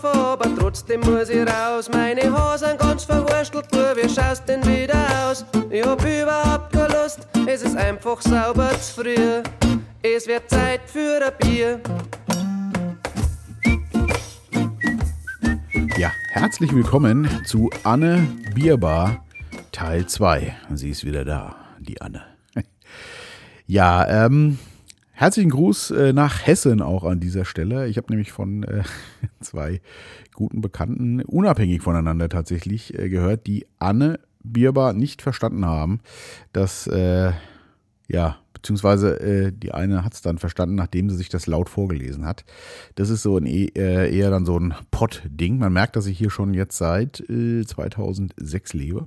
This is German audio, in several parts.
schlafen, aber trotzdem muss ich raus. Meine sind ganz verwurstelt, du, wie schaust denn wieder aus? Ich hab überhaupt keine Lust, es ist einfach sauber zu früh. Es wird Zeit für ein Bier. Ja, herzlich willkommen zu Anne Bierbar Teil 2. Sie ist wieder da, die Anne. Ja, ähm, herzlichen Gruß äh, nach Hessen auch an dieser Stelle. Ich habe nämlich von äh, zwei guten Bekannten, unabhängig voneinander tatsächlich, äh, gehört, die Anne Bierbar nicht verstanden haben, dass, äh, ja, beziehungsweise äh, die eine hat es dann verstanden, nachdem sie sich das laut vorgelesen hat. Das ist so ein e äh, eher dann so ein Pott-Ding. Man merkt, dass ich hier schon jetzt seit äh, 2006 lebe.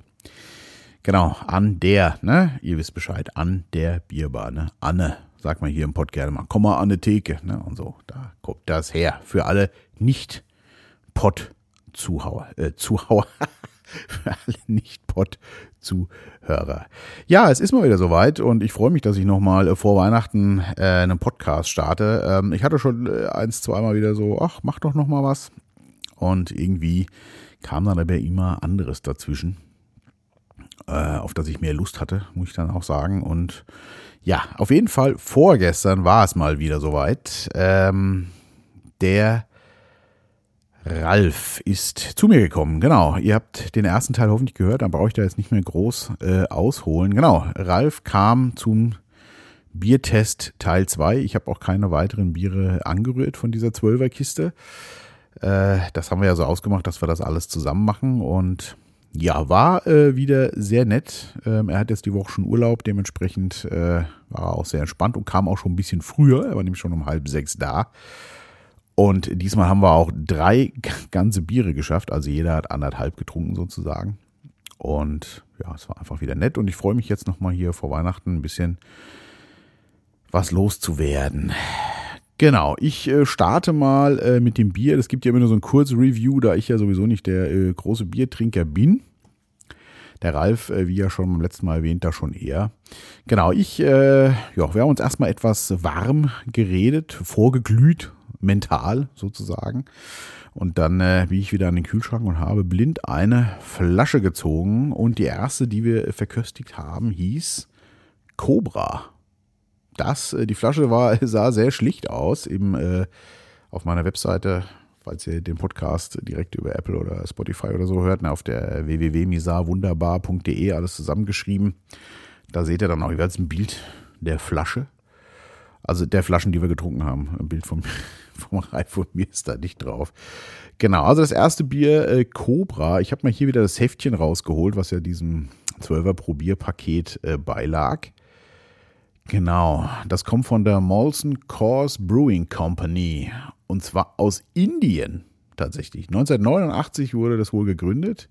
Genau, an der, ne? Ihr wisst Bescheid, an der Bierbar, ne? Anne, sagt man hier im Pott gerne mal. Komm mal an die Theke, ne? Und so, da kommt das her. Für alle Nicht-Pott-Zuhauer, äh, Zuhauer. für alle Nicht-Pod-Zuhörer. Ja, es ist mal wieder soweit und ich freue mich, dass ich nochmal äh, vor Weihnachten äh, einen Podcast starte. Ähm, ich hatte schon äh, eins, zweimal wieder so, ach, mach doch nochmal was. Und irgendwie kam dann aber immer anderes dazwischen, äh, auf das ich mehr Lust hatte, muss ich dann auch sagen. Und ja, auf jeden Fall vorgestern war es mal wieder soweit. Ähm, der Ralf ist zu mir gekommen. Genau, ihr habt den ersten Teil hoffentlich gehört, dann brauche ich da jetzt nicht mehr groß äh, ausholen. Genau, Ralf kam zum Biertest Teil 2. Ich habe auch keine weiteren Biere angerührt von dieser Zwölferkiste. Äh, das haben wir ja so ausgemacht, dass wir das alles zusammen machen und ja, war äh, wieder sehr nett. Ähm, er hat jetzt die Woche schon Urlaub, dementsprechend äh, war er auch sehr entspannt und kam auch schon ein bisschen früher. Er war nämlich schon um halb sechs da. Und diesmal haben wir auch drei ganze Biere geschafft. Also jeder hat anderthalb getrunken sozusagen. Und ja, es war einfach wieder nett. Und ich freue mich jetzt nochmal hier vor Weihnachten ein bisschen was loszuwerden. Genau, ich äh, starte mal äh, mit dem Bier. Es gibt ja immer nur so ein kurzes Review, da ich ja sowieso nicht der äh, große Biertrinker bin. Der Ralf, äh, wie ja schon beim letzten Mal erwähnt, da schon eher. Genau, ich, äh, ja, wir haben uns erstmal etwas warm geredet, vorgeglüht, mental sozusagen. Und dann äh, bin ich wieder an den Kühlschrank und habe blind eine Flasche gezogen. Und die erste, die wir verköstigt haben, hieß Cobra. Das, äh, die Flasche war, sah sehr schlicht aus. Eben äh, auf meiner Webseite, falls ihr den Podcast direkt über Apple oder Spotify oder so hört, ne, auf der www.misarwunderbar.de alles zusammengeschrieben. Da seht ihr dann auch jeweils ein Bild der Flasche. Also der Flaschen, die wir getrunken haben. Ein Bild vom, vom Ralf und mir ist da nicht drauf. Genau, also das erste Bier, äh, Cobra. Ich habe mal hier wieder das Heftchen rausgeholt, was ja diesem 12er Probierpaket äh, beilag. Genau, das kommt von der Molson Coors Brewing Company. Und zwar aus Indien tatsächlich. 1989 wurde das wohl gegründet.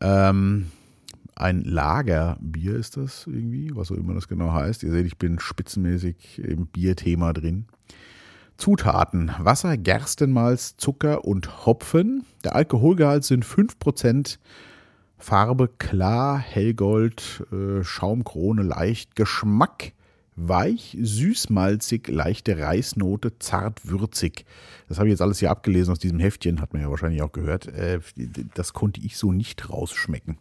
Ähm, ein Lagerbier ist das irgendwie, was auch immer das genau heißt. Ihr seht, ich bin spitzenmäßig im Bierthema drin. Zutaten: Wasser, Gerstenmalz, Zucker und Hopfen. Der Alkoholgehalt sind 5%. Farbe klar, hellgold, äh, Schaumkrone leicht. Geschmack weich, süß-malzig, leichte Reisnote, zart würzig. Das habe ich jetzt alles hier abgelesen aus diesem Heftchen, hat man ja wahrscheinlich auch gehört. Äh, das konnte ich so nicht rausschmecken.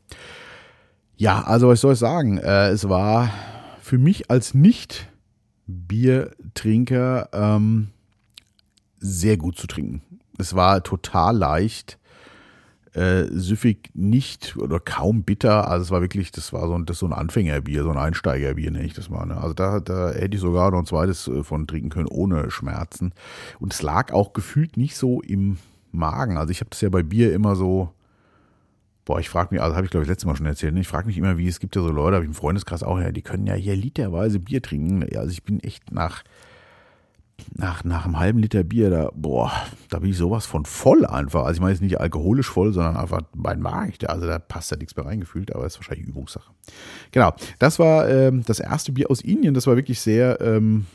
Ja, also was soll ich sagen? Äh, es war für mich als Nicht-Biertrinker ähm, sehr gut zu trinken. Es war total leicht, äh, süffig nicht oder kaum bitter. Also es war wirklich, das war so ein, das so ein Anfängerbier, so ein Einsteigerbier, nenne ich das mal. Ne? Also da, da hätte ich sogar noch ein zweites äh, von trinken können, ohne Schmerzen. Und es lag auch gefühlt nicht so im Magen. Also ich habe das ja bei Bier immer so, Boah, ich frage mich, also habe ich glaube ich letztes Mal schon erzählt, ne? ich frage mich immer, wie es gibt ja so Leute, habe ich im Freundeskreis auch, ja, die können ja hier literweise Bier trinken. Also ich bin echt nach, nach, nach einem halben Liter Bier, da, boah, da bin ich sowas von voll einfach. Also ich meine jetzt nicht alkoholisch voll, sondern einfach mein Magen. Also da passt ja nichts mehr reingefühlt, aber das ist wahrscheinlich Übungssache. Genau, das war ähm, das erste Bier aus Indien, das war wirklich sehr, ähm,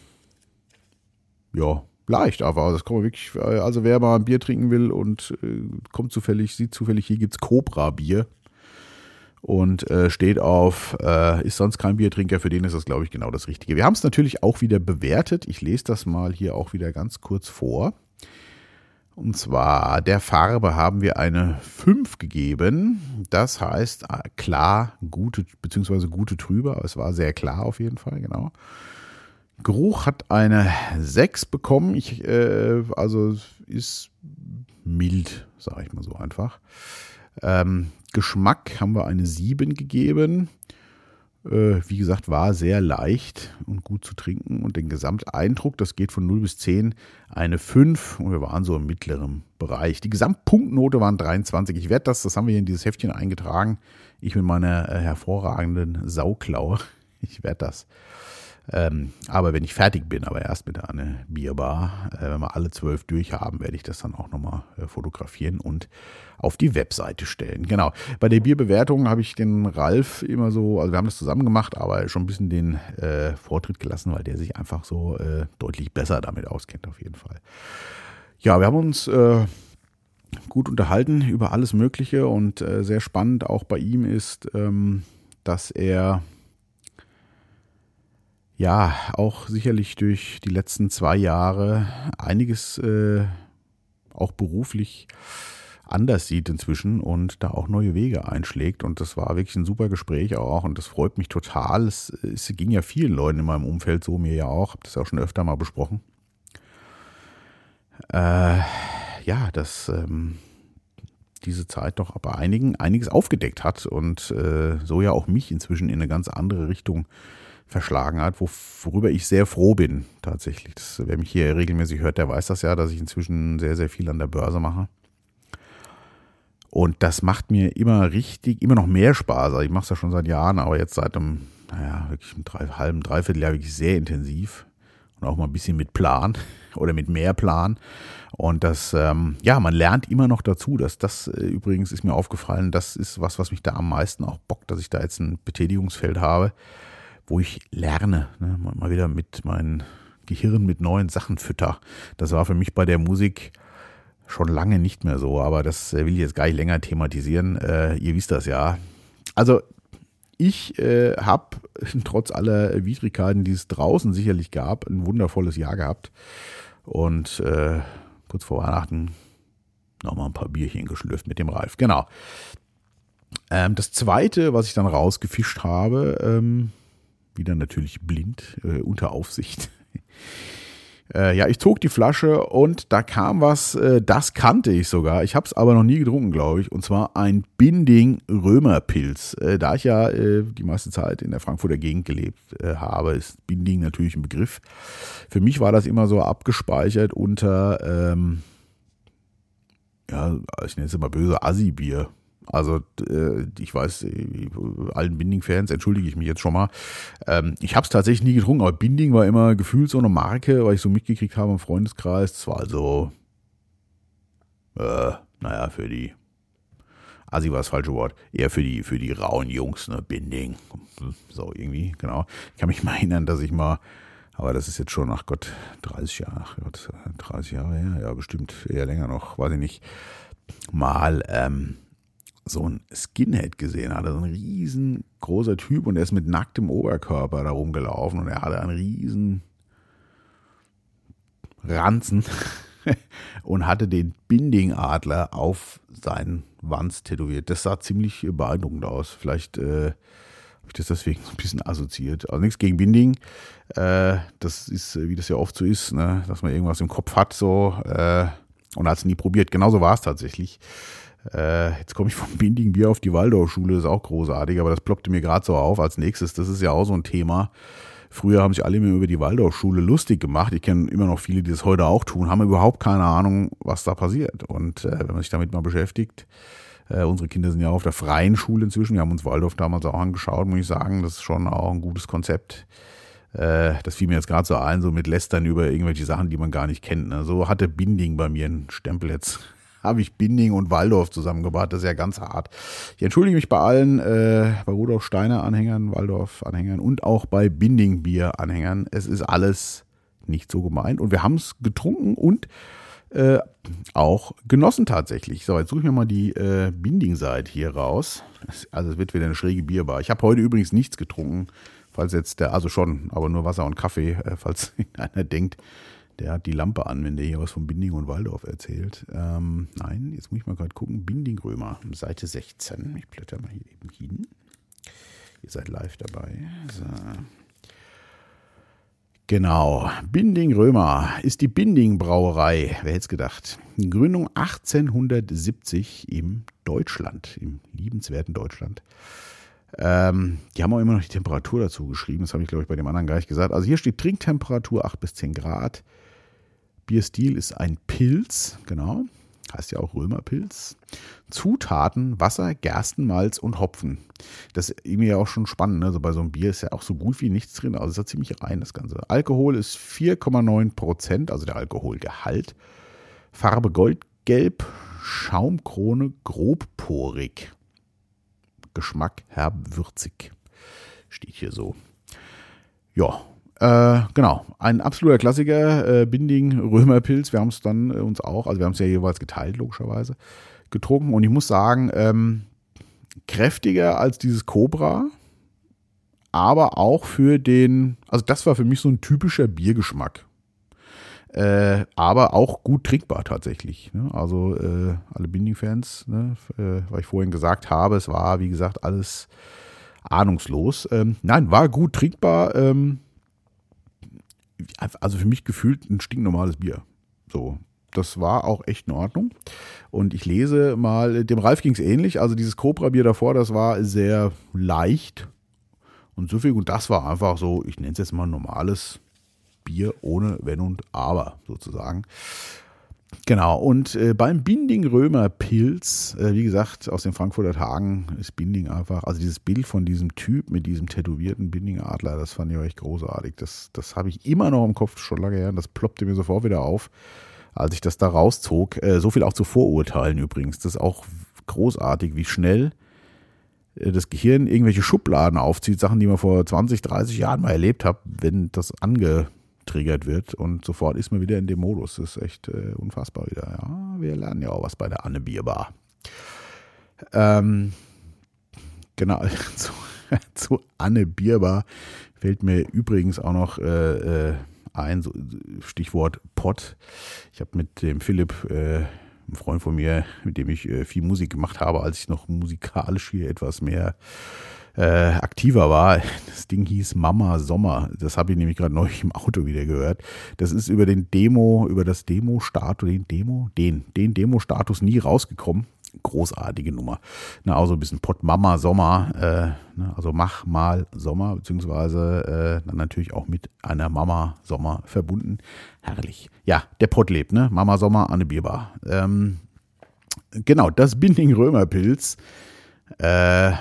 ja, leicht, aber das kann man wirklich, also wer mal ein Bier trinken will und äh, kommt zufällig, sieht zufällig, hier gibt es Cobra-Bier und äh, steht auf, äh, ist sonst kein Biertrinker, für den ist das, glaube ich, genau das Richtige. Wir haben es natürlich auch wieder bewertet. Ich lese das mal hier auch wieder ganz kurz vor. Und zwar der Farbe haben wir eine 5 gegeben. Das heißt äh, klar, gute, beziehungsweise gute Trübe. Es war sehr klar auf jeden Fall, genau. Geruch hat eine 6 bekommen. Ich, äh, also ist mild, sage ich mal so einfach. Ähm, Geschmack haben wir eine 7 gegeben. Äh, wie gesagt, war sehr leicht und gut zu trinken. Und den Gesamteindruck, das geht von 0 bis 10, eine 5. Und wir waren so im mittleren Bereich. Die Gesamtpunktnote waren 23. Ich werde das, das haben wir hier in dieses Heftchen eingetragen. Ich mit meiner äh, hervorragenden Sauklaue. Ich werde das ähm, aber wenn ich fertig bin, aber erst mit einer Bierbar, äh, wenn wir alle zwölf durchhaben, werde ich das dann auch nochmal äh, fotografieren und auf die Webseite stellen. Genau. Bei der Bierbewertung habe ich den Ralf immer so, also wir haben das zusammen gemacht, aber schon ein bisschen den äh, Vortritt gelassen, weil der sich einfach so äh, deutlich besser damit auskennt, auf jeden Fall. Ja, wir haben uns äh, gut unterhalten über alles Mögliche und äh, sehr spannend auch bei ihm ist, ähm, dass er ja, auch sicherlich durch die letzten zwei Jahre einiges äh, auch beruflich anders sieht inzwischen und da auch neue Wege einschlägt. Und das war wirklich ein super Gespräch auch und das freut mich total. Es, es ging ja vielen Leuten in meinem Umfeld so, mir ja auch, habe das auch schon öfter mal besprochen. Äh, ja, dass ähm, diese Zeit doch bei einigen einiges aufgedeckt hat und äh, so ja auch mich inzwischen in eine ganz andere Richtung äh, verschlagen hat, worüber ich sehr froh bin tatsächlich. Das, wer mich hier regelmäßig hört, der weiß das ja, dass ich inzwischen sehr, sehr viel an der Börse mache. Und das macht mir immer richtig, immer noch mehr Spaß. Also ich mache es ja schon seit Jahren, aber jetzt seit einem, naja, wirklich einem drei, halben, dreiviertel Jahr wirklich sehr intensiv. Und auch mal ein bisschen mit Plan oder mit mehr Plan. Und das, ähm, ja, man lernt immer noch dazu. Dass das äh, übrigens ist mir aufgefallen, das ist was, was mich da am meisten auch bockt, dass ich da jetzt ein Betätigungsfeld habe wo ich lerne, ne? mal wieder mit meinem Gehirn mit neuen Sachen fütter. Das war für mich bei der Musik schon lange nicht mehr so, aber das will ich jetzt gar nicht länger thematisieren. Äh, ihr wisst das ja. Also ich äh, habe trotz aller Widrigkeiten, die es draußen sicherlich gab, ein wundervolles Jahr gehabt. Und äh, kurz vor Weihnachten nochmal ein paar Bierchen geschlürft mit dem Ralf. Genau. Ähm, das zweite, was ich dann rausgefischt habe, ähm, wieder natürlich blind, äh, unter Aufsicht. äh, ja, ich zog die Flasche und da kam was, äh, das kannte ich sogar. Ich habe es aber noch nie getrunken, glaube ich. Und zwar ein Binding Römerpilz. Äh, da ich ja äh, die meiste Zeit in der Frankfurter Gegend gelebt äh, habe, ist Binding natürlich ein Begriff. Für mich war das immer so abgespeichert unter, ähm, ja, ich nenne es immer böse Assi-Bier. Also äh, ich weiß, äh, allen Binding-Fans entschuldige ich mich jetzt schon mal. Ähm, ich habe es tatsächlich nie getrunken, aber Binding war immer gefühlt so eine Marke, weil ich so mitgekriegt habe im Freundeskreis. Es war also, äh, naja, für die, Assi war das falsche Wort, eher für die, für die rauen Jungs, ne, Binding. So irgendwie, genau. Ich kann mich mal erinnern, dass ich mal aber das ist jetzt schon, ach Gott, 30 Jahre, ach Gott, 30 Jahre her, ja, bestimmt eher länger noch, weiß ich nicht, mal ähm, so ein Skinhead gesehen hatte, so ein riesengroßer Typ und er ist mit nacktem Oberkörper da rumgelaufen und er hatte einen riesen Ranzen und hatte den Binding-Adler auf seinen Wanz tätowiert. Das sah ziemlich beeindruckend aus. Vielleicht äh, habe ich das deswegen so ein bisschen assoziiert. Also nichts gegen Binding. Äh, das ist, wie das ja oft so ist, ne? dass man irgendwas im Kopf hat so äh, und hat es nie probiert. Genauso war es tatsächlich. Äh, jetzt komme ich vom Binding Bier auf die Waldorfschule, ist auch großartig, aber das ploppte mir gerade so auf als nächstes. Das ist ja auch so ein Thema. Früher haben sich alle immer über die Waldorfschule lustig gemacht. Ich kenne immer noch viele, die das heute auch tun, haben überhaupt keine Ahnung, was da passiert. Und äh, wenn man sich damit mal beschäftigt, äh, unsere Kinder sind ja auf der freien Schule inzwischen. Wir haben uns Waldorf damals auch angeschaut, muss ich sagen. Das ist schon auch ein gutes Konzept. Äh, das fiel mir jetzt gerade so ein, so mit Lästern über irgendwelche Sachen, die man gar nicht kennt. Ne? So hatte Binding bei mir einen Stempel jetzt habe ich Binding und Waldorf zusammengebracht. Das ist ja ganz hart. Ich entschuldige mich bei allen, äh, bei Rudolf Steiner Anhängern, Waldorf Anhängern und auch bei Binding Bier Anhängern. Es ist alles nicht so gemeint und wir haben es getrunken und äh, auch genossen tatsächlich. So, jetzt suche ich mir mal die äh, Binding-Seite hier raus. Also es wird wieder eine schräge Bierbar. Ich habe heute übrigens nichts getrunken, falls jetzt der, also schon, aber nur Wasser und Kaffee, äh, falls einer denkt, Der hat die Lampe an, wenn der hier was von Binding und Waldorf erzählt. Ähm, nein, jetzt muss ich mal gerade gucken. Binding Römer, Seite 16. Ich blätter mal hier eben hin. Ihr seid live dabei. So. Genau, Binding Römer ist die Binding Brauerei. Wer hätte es gedacht? Gründung 1870 im Deutschland, im liebenswerten Deutschland. Ähm, die haben auch immer noch die Temperatur dazu geschrieben. Das habe ich, glaube ich, bei dem anderen gar nicht gesagt. Also hier steht Trinktemperatur 8 bis 10 Grad. Bierstil ist ein Pilz, genau. Heißt ja auch Römerpilz. Zutaten, Wasser, Gerstenmalz und Hopfen. Das ist irgendwie ja auch schon spannend. Ne? Also bei so einem Bier ist ja auch so gut wie nichts drin. Also ist ja ziemlich rein, das Ganze. Alkohol ist 4,9 Prozent, also der Alkoholgehalt. Farbe goldgelb, Schaumkrone grobporig. Geschmack herb würzig. Steht hier so. Ja, äh, genau, ein absoluter Klassiker, äh, Binding Römerpilz. Wir haben es dann äh, uns auch, also wir haben es ja jeweils geteilt, logischerweise, getrunken. Und ich muss sagen, ähm, kräftiger als dieses Cobra, aber auch für den, also das war für mich so ein typischer Biergeschmack. Äh, aber auch gut trinkbar tatsächlich. Ne? Also äh, alle Binding-Fans, ne? äh, weil ich vorhin gesagt habe, es war, wie gesagt, alles ahnungslos. Ähm, nein, war gut trinkbar. Ähm, also für mich gefühlt ein stinknormales Bier. So, das war auch echt in Ordnung. Und ich lese mal, dem Ralf ging es ähnlich. Also dieses Cobra-Bier davor, das war sehr leicht und so viel. Und das war einfach so, ich nenne es jetzt mal normales Bier ohne Wenn und Aber sozusagen. Genau, und äh, beim Binding Römer Pilz, äh, wie gesagt, aus den Frankfurter Tagen ist Binding einfach, also dieses Bild von diesem Typ mit diesem tätowierten Binding-Adler, das fand ich euch großartig. Das, das habe ich immer noch im Kopf, schon lange her, und das ploppte mir sofort wieder auf, als ich das da rauszog. Äh, so viel auch zu Vorurteilen übrigens. Das ist auch großartig, wie schnell äh, das Gehirn irgendwelche Schubladen aufzieht, Sachen, die man vor 20, 30 Jahren mal erlebt hat, wenn das ange triggert wird und sofort ist man wieder in dem Modus. Das ist echt äh, unfassbar wieder. Ja, wir lernen ja auch was bei der Anne Bierbar. Ähm, genau, zu, zu, Anne Bierbar fällt mir übrigens auch noch äh, äh ein, so, Stichwort Pott. Ich habe mit dem Philipp, äh, einem Freund von mir, mit dem ich äh, viel Musik gemacht habe, als ich noch musikalisch hier etwas mehr äh, aktiver war. Das Ding hieß Mama Sommer. Das habe ich nämlich gerade neulich im Auto wieder gehört. Das ist über den Demo, über das Demo-Status, den Demo, den, den Demo-Status nie rausgekommen. Großartige Nummer. Na, also ein bisschen Pott Mama Sommer, äh, ne, also mach mal Sommer, beziehungsweise äh, dann natürlich auch mit einer Mama Sommer verbunden. Herrlich. Ja, der Pott lebt, ne? Mama Sommer an der Bierbar. Ähm, genau, das Binding Römerpilz. Äh,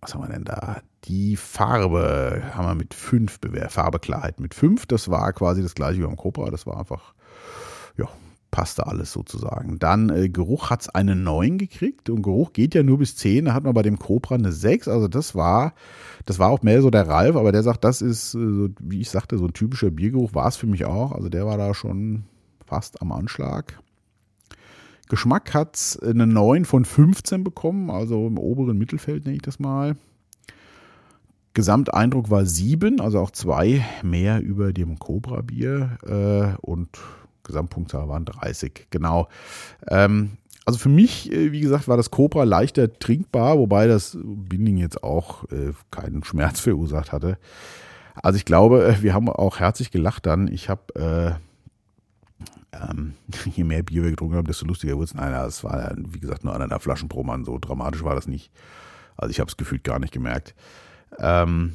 was haben wir denn da? Die Farbe haben wir mit 5 bewertet. Farbeklarheit mit 5. Das war quasi das gleiche wie beim Cobra. Das war einfach, ja, passte alles sozusagen. Dann äh, Geruch hat es eine 9 gekriegt und Geruch geht ja nur bis 10. Da hat man bei dem Cobra eine 6. Also das war, das war auch mehr so der Ralf, aber der sagt, das ist, äh, wie ich sagte, so ein typischer Biergeruch war es für mich auch. Also der war da schon fast am Anschlag. Geschmack hat es eine 9 von 15 bekommen, also im oberen Mittelfeld nenne ich das mal. Gesamteindruck war 7, also auch 2 mehr über dem Cobra-Bier äh, und Gesamtpunktzahl waren 30, genau. Ähm, also für mich, äh, wie gesagt, war das Cobra leichter trinkbar, wobei das Binding jetzt auch äh, keinen Schmerz verursacht hatte. Also ich glaube, äh, wir haben auch herzlich gelacht dann. Ich habe äh, ähm, je mehr Bier wir getrunken haben, desto lustiger wurde es. Nein, es war, wie gesagt, nur einer der Flaschen pro Mann. So dramatisch war das nicht. Also ich habe es gefühlt gar nicht gemerkt. Ähm,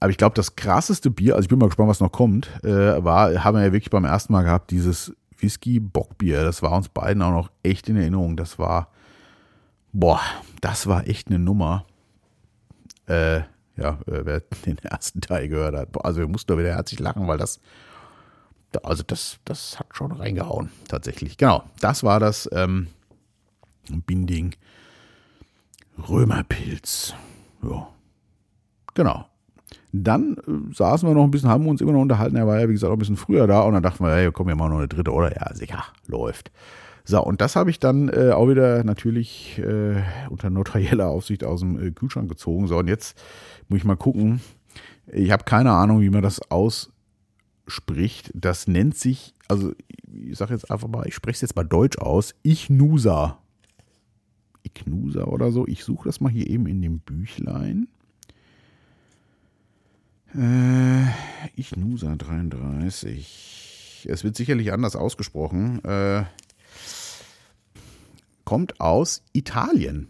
aber ich glaube, das krasseste Bier, also ich bin mal gespannt, was noch kommt, äh, war, haben wir ja wirklich beim ersten Mal gehabt, dieses Whisky-Bockbier. Das war uns beiden auch noch echt in Erinnerung. Das war, boah, das war echt eine Nummer. Äh, ja, äh, wer den ersten Teil gehört hat. Also wir mussten da wieder herzlich lachen, weil das also das, das hat schon reingehauen, tatsächlich. Genau, das war das ähm, Binding Römerpilz. Ja, genau. Dann äh, saßen wir noch ein bisschen, haben uns immer noch unterhalten. Er war ja, wie gesagt, auch ein bisschen früher da. Und dann dachten wir, hey, komm, wir machen noch eine dritte, oder? Ja, sicher, läuft. So, und das habe ich dann äh, auch wieder natürlich äh, unter notarieller Aufsicht aus dem äh, Kühlschrank gezogen. So, und jetzt muss ich mal gucken. Ich habe keine Ahnung, wie man das aus ausspricht, das nennt sich, also ich sage jetzt einfach mal, ich spreche es jetzt mal deutsch aus, Ichnusa. Ichnusa oder so. Ich suche das mal hier eben in dem Büchlein. Äh, Ichnusa 33. Es wird sicherlich anders ausgesprochen. Äh, kommt aus Italien.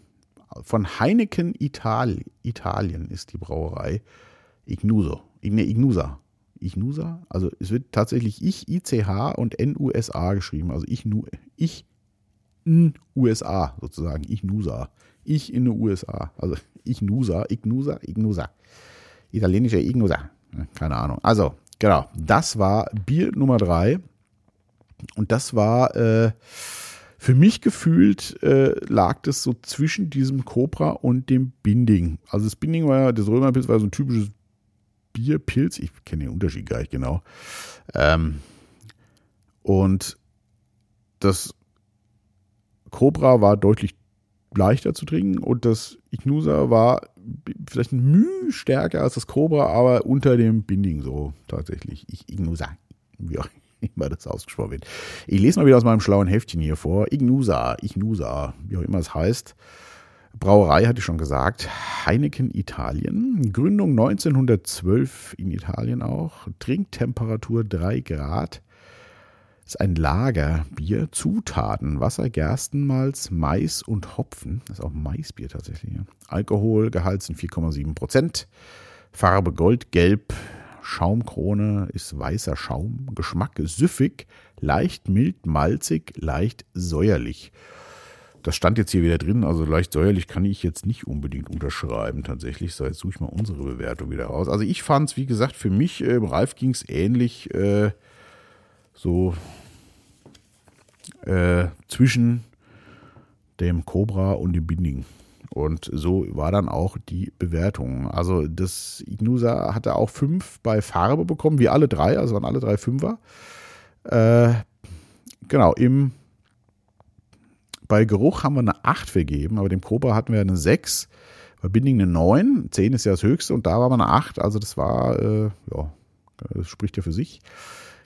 Von Heineken Ital Italien ist die Brauerei. Ignuso. Ignusa. Ignusa? Also es wird tatsächlich ich, ICH und NUSA geschrieben. Also ich, ich in USA sozusagen. Ignusa. Ich in den USA. Also Ignusa, Ignusa, Ignusa. Italienische Ignusa. Keine Ahnung. Also, genau. Das war Bier Nummer drei. Und das war äh, für mich gefühlt äh, lag das so zwischen diesem Cobra und dem Binding. Also das Binding war ja, das Römerpilz war so ein typisches Bierpilz. Ich kenne den Unterschied gar nicht genau. Ähm, und das Cobra war deutlich leichter zu trinken und das Ignusa war vielleicht ein Mühe stärker als das Cobra, aber unter dem Binding so tatsächlich. Ich, Ignusa, wie auch immer das ausgesprochen wird. Ich lese mal wieder aus meinem schlauen Heftchen hier vor. Ignusa, Ignusa, wie auch immer es heißt. Brauerei hatte ich schon gesagt. Heineken Italien. Gründung 1912 in Italien auch. Trinktemperatur 3 Grad. Ist ein Lagerbier. Zutaten: Wasser, Gerstenmalz, Mais und Hopfen. Das ist auch Maisbier tatsächlich. Alkoholgehalt sind 4,7 Prozent. Farbe goldgelb. Schaumkrone ist weißer Schaum. Geschmack süffig, leicht mild, malzig, leicht säuerlich. Das stand jetzt hier wieder drin, also leicht säuerlich kann ich jetzt nicht unbedingt unterschreiben tatsächlich. So, jetzt suche ich mal unsere Bewertung wieder raus. Also ich fand es, wie gesagt, für mich, äh, Ralf ging es ähnlich äh, so äh, zwischen dem Cobra und dem Binding. Und so war dann auch die Bewertung. Also das Ignusa hatte auch fünf bei Farbe bekommen, wie alle drei, also waren alle drei Fünfer. Äh, genau, im bei Geruch haben wir eine 8 vergeben, aber dem Cobra hatten wir eine 6. Bei Binding eine 9. 10 ist ja das höchste und da war man eine 8. Also das war, äh, ja, das spricht ja für sich.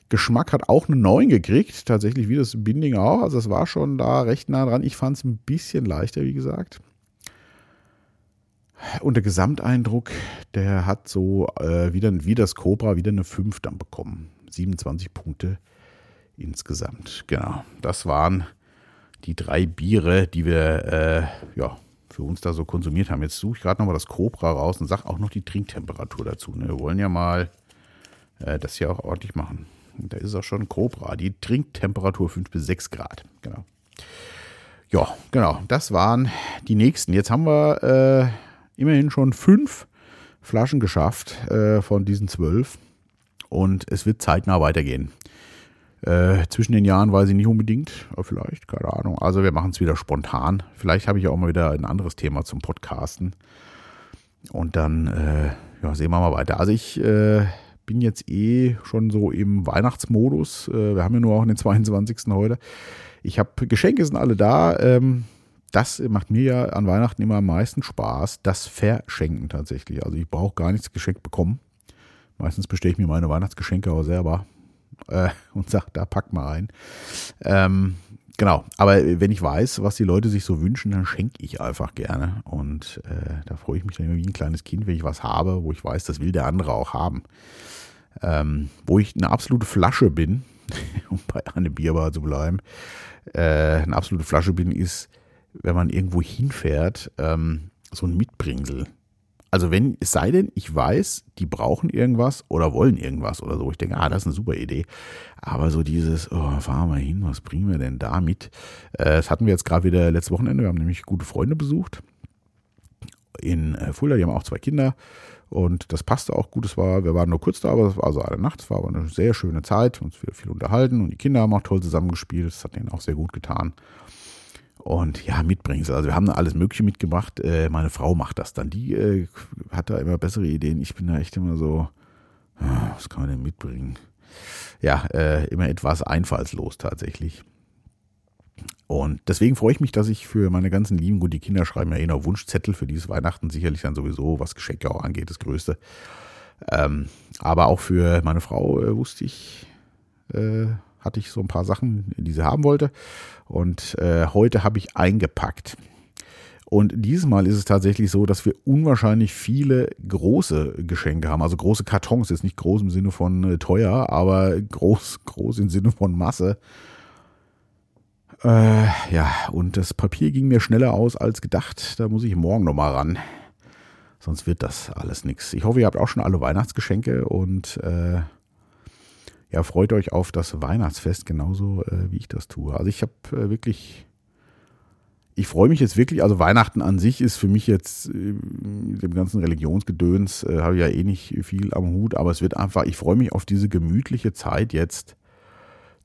Geschmack hat auch eine 9 gekriegt, tatsächlich wie das Binding auch. Also es war schon da recht nah dran. Ich fand es ein bisschen leichter, wie gesagt. Und der Gesamteindruck, der hat so äh, wieder, wie das Cobra wieder eine 5 dann bekommen. 27 Punkte insgesamt. Genau, das waren die drei Biere, die wir äh, ja, für uns da so konsumiert haben. Jetzt suche ich gerade nochmal das Cobra raus und sage auch noch die Trinktemperatur dazu. Ne? Wir wollen ja mal äh, das hier auch ordentlich machen. Da ist auch schon Cobra. Die Trinktemperatur 5 bis 6 Grad. Genau. Ja, genau. Das waren die nächsten. Jetzt haben wir äh, immerhin schon fünf Flaschen geschafft äh, von diesen zwölf. Und es wird zeitnah weitergehen. Äh, zwischen den Jahren weiß ich nicht unbedingt, aber vielleicht, keine Ahnung. Also wir machen es wieder spontan. Vielleicht habe ich auch mal wieder ein anderes Thema zum Podcasten. Und dann äh, ja, sehen wir mal weiter. Also ich äh, bin jetzt eh schon so im Weihnachtsmodus. Äh, wir haben ja nur auch den 22. heute. Ich habe Geschenke sind alle da. Ähm, das macht mir ja an Weihnachten immer am meisten Spaß. Das Verschenken tatsächlich. Also ich brauche gar nichts geschenkt bekommen. Meistens bestelle ich mir meine Weihnachtsgeschenke auch selber äh, und sage, da pack mal ein. Ähm, genau, aber wenn ich weiß, was die Leute sich so wünschen, dann schenke ich einfach gerne. Und äh, da freue ich mich dann immer wie ein kleines Kind, wenn ich was habe, wo ich weiß, das will der andere auch haben. Ähm, wo ich eine absolute Flasche bin, um bei einer Bierbar zu bleiben, äh, eine absolute Flasche bin, ist, wenn man irgendwo hinfährt, ähm, so ein Mitbringsel also wenn, es sei denn, ich weiß, die brauchen irgendwas oder wollen irgendwas oder so. Ich denke, ah, das ist eine super Idee. Aber so dieses, oh, fahren wir hin, was bringen wir denn da mit? Äh, das hatten wir jetzt gerade wieder letztes Wochenende. Wir haben nämlich gute Freunde besucht in äh, Fulda. Die haben auch zwei Kinder. Und das passte auch gut. Es war, wir waren nur kurz da, aber es war also eine Nacht. Es war aber eine sehr schöne Zeit. Uns wieder viel unterhalten. Und die Kinder haben auch toll zusammengespielt. Das hat denen auch sehr gut getan. Und ja, Mitbringsel. Also wir haben da alles Mögliche mitgebracht. Äh, meine Frau macht das dann. Die äh, hat da immer bessere Ideen. Ich bin da echt immer so, ah, was kann man denn mitbringen? Ja, äh, immer etwas einfallslos tatsächlich. Und deswegen freue ich mich, dass ich für meine ganzen Lieben, gut, die Kinder schreiben ja eh noch Wunschzettel für dieses Weihnachten, sicherlich dann sowieso, was Geschenke auch angeht, das Größte. Ähm, aber auch für meine Frau äh, wusste ich, äh, hatte ich so ein paar Sachen, die sie haben wollte. Und äh, heute habe ich eingepackt. Und dieses Mal ist es tatsächlich so, dass wir unwahrscheinlich viele große Geschenke haben. Also große Kartons, jetzt nicht groß im Sinne von äh, teuer, aber groß, groß im Sinne von Masse. Äh, ja, und das Papier ging mir schneller aus als gedacht. Da muss ich morgen nochmal ran. Sonst wird das alles nichts. Ich hoffe, ihr habt auch schon alle Weihnachtsgeschenke und äh, ja, freut euch auf das Weihnachtsfest genauso, äh, wie ich das tue. Also ich habe äh, wirklich, ich freue mich jetzt wirklich, also Weihnachten an sich ist für mich jetzt, äh, mit dem ganzen Religionsgedöns, äh, habe ich ja eh nicht viel am Hut, aber es wird einfach, ich freue mich auf diese gemütliche Zeit jetzt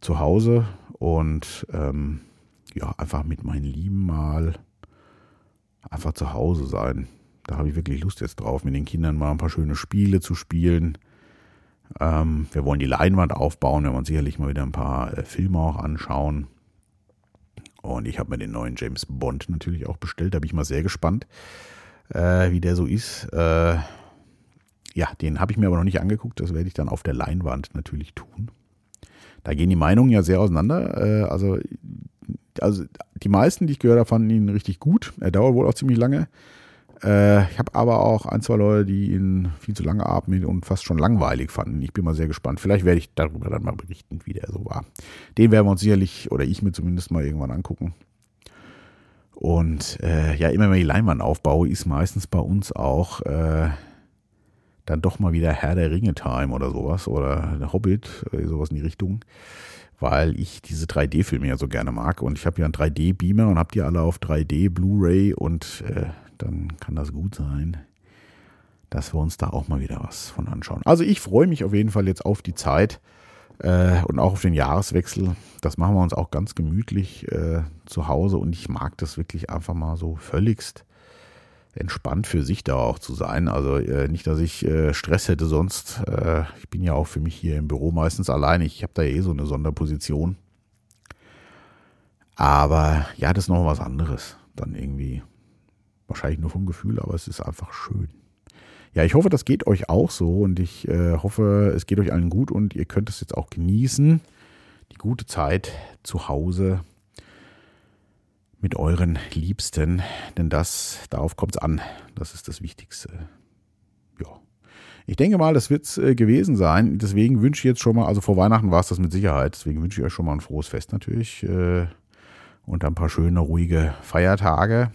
zu Hause und ähm, ja, einfach mit meinen Lieben mal einfach zu Hause sein. Da habe ich wirklich Lust jetzt drauf, mit den Kindern mal ein paar schöne Spiele zu spielen. Ähm, wir wollen die Leinwand aufbauen, wir wollen sicherlich mal wieder ein paar äh, Filme auch anschauen. Und ich habe mir den neuen James Bond natürlich auch bestellt, da bin ich mal sehr gespannt, äh, wie der so ist. Äh, ja, den habe ich mir aber noch nicht angeguckt, das werde ich dann auf der Leinwand natürlich tun. Da gehen die Meinungen ja sehr auseinander. Äh, also also die meisten, die ich gehört habe, fanden ihn richtig gut. Er dauert wohl auch ziemlich lange. Äh, ich habe aber auch ein, zwei Leute, die ihn viel zu lange atmen und fast schon langweilig fanden. Ich bin mal sehr gespannt. Vielleicht werde ich darüber dann mal berichten, wie der so war. Den werden wir uns sicherlich, oder ich mir zumindest mal irgendwann angucken. Und äh, ja, immer wenn ich Leinwand aufbaue, ist meistens bei uns auch äh, dann doch mal wieder Herr der Ringe-Time oder sowas oder der Hobbit, sowas in die Richtung weil ich diese 3D-Filme ja so gerne mag. Und ich habe ja einen 3D-Beamer und habe die alle auf 3D, Blu-ray und äh, dann kann das gut sein, dass wir uns da auch mal wieder was von anschauen. Also ich freue mich auf jeden Fall jetzt auf die Zeit äh, und auch auf den Jahreswechsel. Das machen wir uns auch ganz gemütlich äh, zu Hause und ich mag das wirklich einfach mal so völligst entspannt für sich da auch zu sein. Also äh, nicht, dass ich äh, Stress hätte sonst. Äh, ich bin ja auch für mich hier im Büro meistens allein. Ich habe da eh so eine Sonderposition. Aber ja, das ist noch was anderes. Dann irgendwie. Wahrscheinlich nur vom Gefühl, aber es ist einfach schön. Ja, ich hoffe, das geht euch auch so und ich äh, hoffe, es geht euch allen gut und ihr könnt es jetzt auch genießen. Die gute Zeit zu Hause mit euren Liebsten, denn das, darauf kommt es an. Das ist das Wichtigste. Ja. Ich denke mal, das wird es äh, gewesen sein. Deswegen wünsche ich jetzt schon mal, also vor Weihnachten war es das mit Sicherheit, deswegen wünsche ich euch schon mal ein frohes Fest natürlich äh, und ein paar schöne, ruhige Feiertage.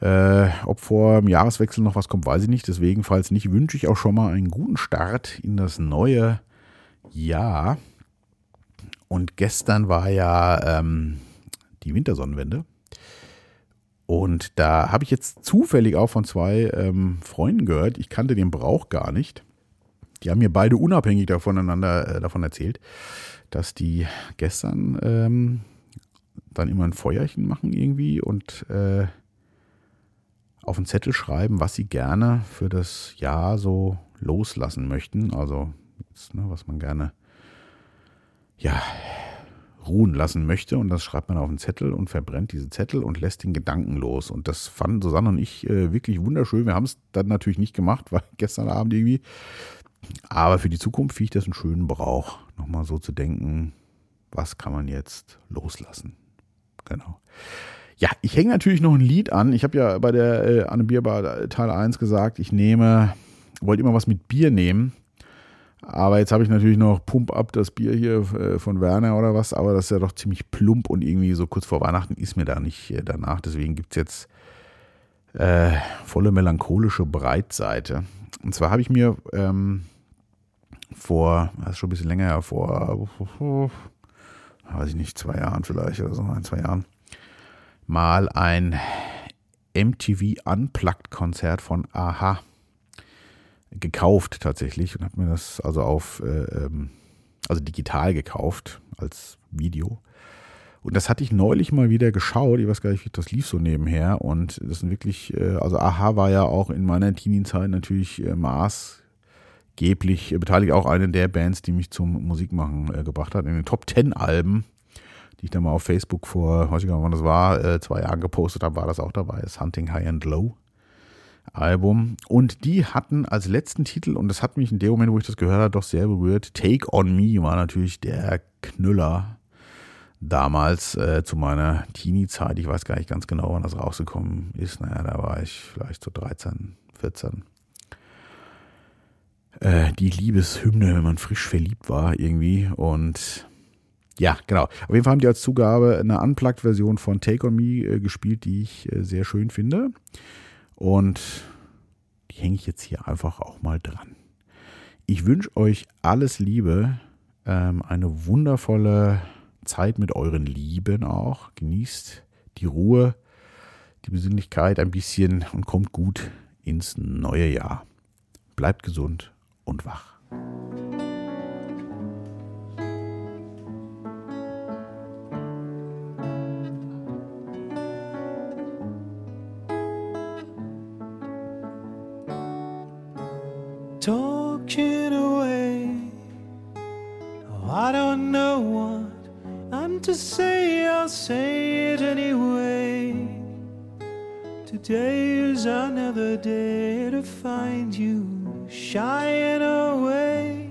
Äh, ob vor dem Jahreswechsel noch was kommt, weiß ich nicht. Deswegen, falls nicht, wünsche ich auch schon mal einen guten Start in das neue Jahr. Und gestern war ja ähm, die Wintersonnenwende. Und da habe ich jetzt zufällig auch von zwei ähm, Freunden gehört, ich kannte den Brauch gar nicht. Die haben mir beide unabhängig voneinander äh, davon erzählt, dass die gestern ähm, dann immer ein Feuerchen machen irgendwie und äh, auf einen Zettel schreiben, was sie gerne für das Jahr so loslassen möchten. Also, jetzt, ne, was man gerne ja, ruhen lassen möchte. Und das schreibt man auf einen Zettel und verbrennt diese Zettel und lässt den Gedanken los. Und das fanden Susanne und ich äh, wirklich wunderschön. Wir haben es dann natürlich nicht gemacht, weil gestern Abend irgendwie. Aber für die Zukunft finde ich das einen schönen Brauch, nochmal so zu denken, was kann man jetzt loslassen. Genau. Ja, ich hänge natürlich noch ein Lied an. Ich habe ja bei der äh, Anne Bierbar Teil 1 gesagt, ich nehme, wollte immer was mit Bier nehmen. Aber jetzt habe ich natürlich noch Pump Up, das Bier hier äh, von Werner oder was, aber das ist ja doch ziemlich plump und irgendwie so kurz vor Weihnachten ist mir da nicht äh, danach. Deswegen gibt es jetzt äh, volle melancholische Breitseite. Und zwar habe ich mir ähm, vor, das ist schon ein bisschen länger her, vor, weiß ich nicht, zwei Jahren vielleicht oder so, ein, zwei Jahren, mal ein MTV Unplugged Konzert von Aha gekauft tatsächlich und habe mir das also auf, äh, ähm, also digital gekauft als Video. Und das hatte ich neulich mal wieder geschaut. Ich weiß gar nicht, wie das lief so nebenher. Und das sind wirklich, äh, also Aha war ja auch in meiner Teenie-Zeit natürlich äh, maßgeblich beteiligt. Auch eine der Bands, die mich zum Musikmachen äh, gebracht hat. In den Top Ten Alben, die ich dann mal auf Facebook vor, weiß ich gar nicht, wann das war, äh, zwei Jahren gepostet habe, war das auch dabei. Das Hunting High and Low. Album. Und die hatten als letzten Titel, und das hat mich in dem Moment, wo ich das gehört habe, doch sehr berührt, Take on Me war natürlich der Knüller damals äh, zu meiner Teenie-Zeit. Ich weiß gar nicht ganz genau, wann das rausgekommen ist. Naja, da war ich vielleicht so 13, 14. Äh, die Liebeshymne, wenn man frisch verliebt war irgendwie. Und ja, genau. Auf jeden Fall haben die als Zugabe eine Unplugged-Version von Take On Me äh, gespielt, die ich äh, sehr schön finde. Und die hänge ich jetzt hier einfach auch mal dran. Ich wünsche euch alles Liebe, ähm, eine wundervolle Zeit mit euren Lieben auch. Genießt die Ruhe, die Besinnlichkeit ein bisschen und kommt gut ins neue Jahr. Bleibt gesund und wach. Today is another day to find you shying away.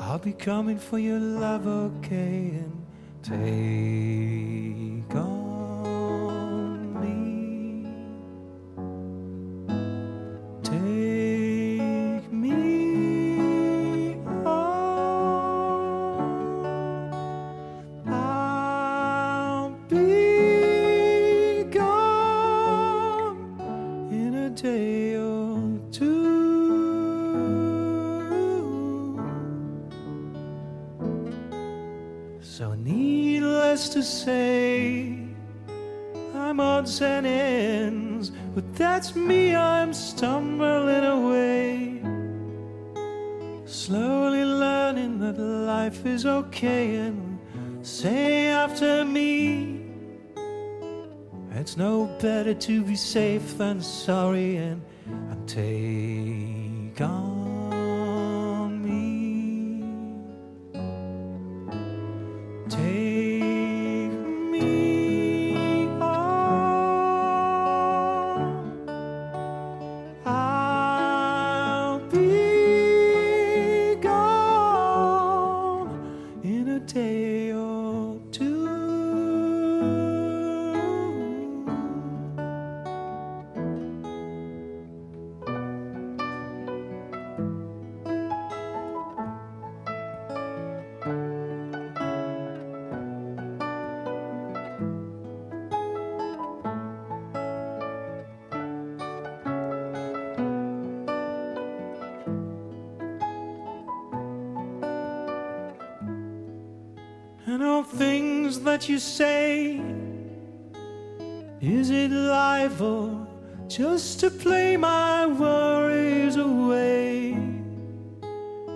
I'll be coming for your love, okay, and take say after me, it's no better to be safe than sorry, and, and take on and all things that you say. Is it life or just to play my worries away?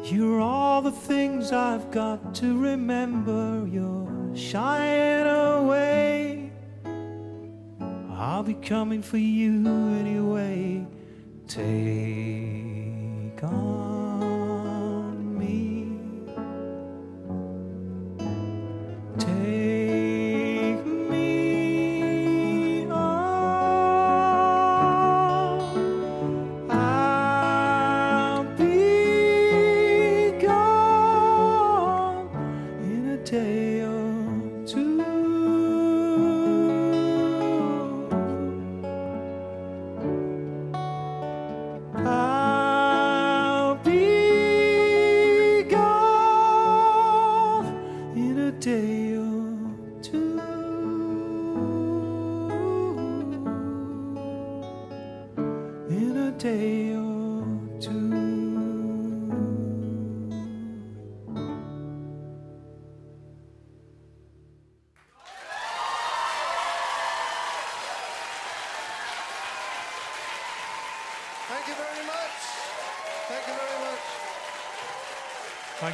You're all the things I've got to remember. You're shying away. I'll be coming for you anyway. Take on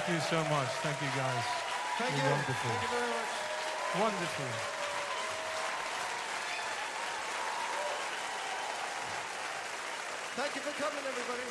Thank you so much. Thank you, guys. Thank You're you. wonderful. Thank you very much. Wonderful. Thank you for coming, everybody.